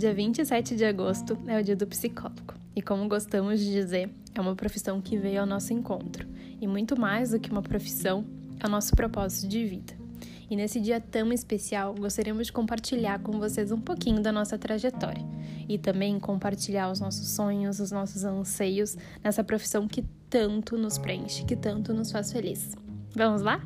Dia 27 de agosto é o dia do psicólogo. E como gostamos de dizer, é uma profissão que veio ao nosso encontro. E muito mais do que uma profissão, é o nosso propósito de vida. E nesse dia tão especial, gostaríamos de compartilhar com vocês um pouquinho da nossa trajetória e também compartilhar os nossos sonhos, os nossos anseios nessa profissão que tanto nos preenche, que tanto nos faz feliz. Vamos lá?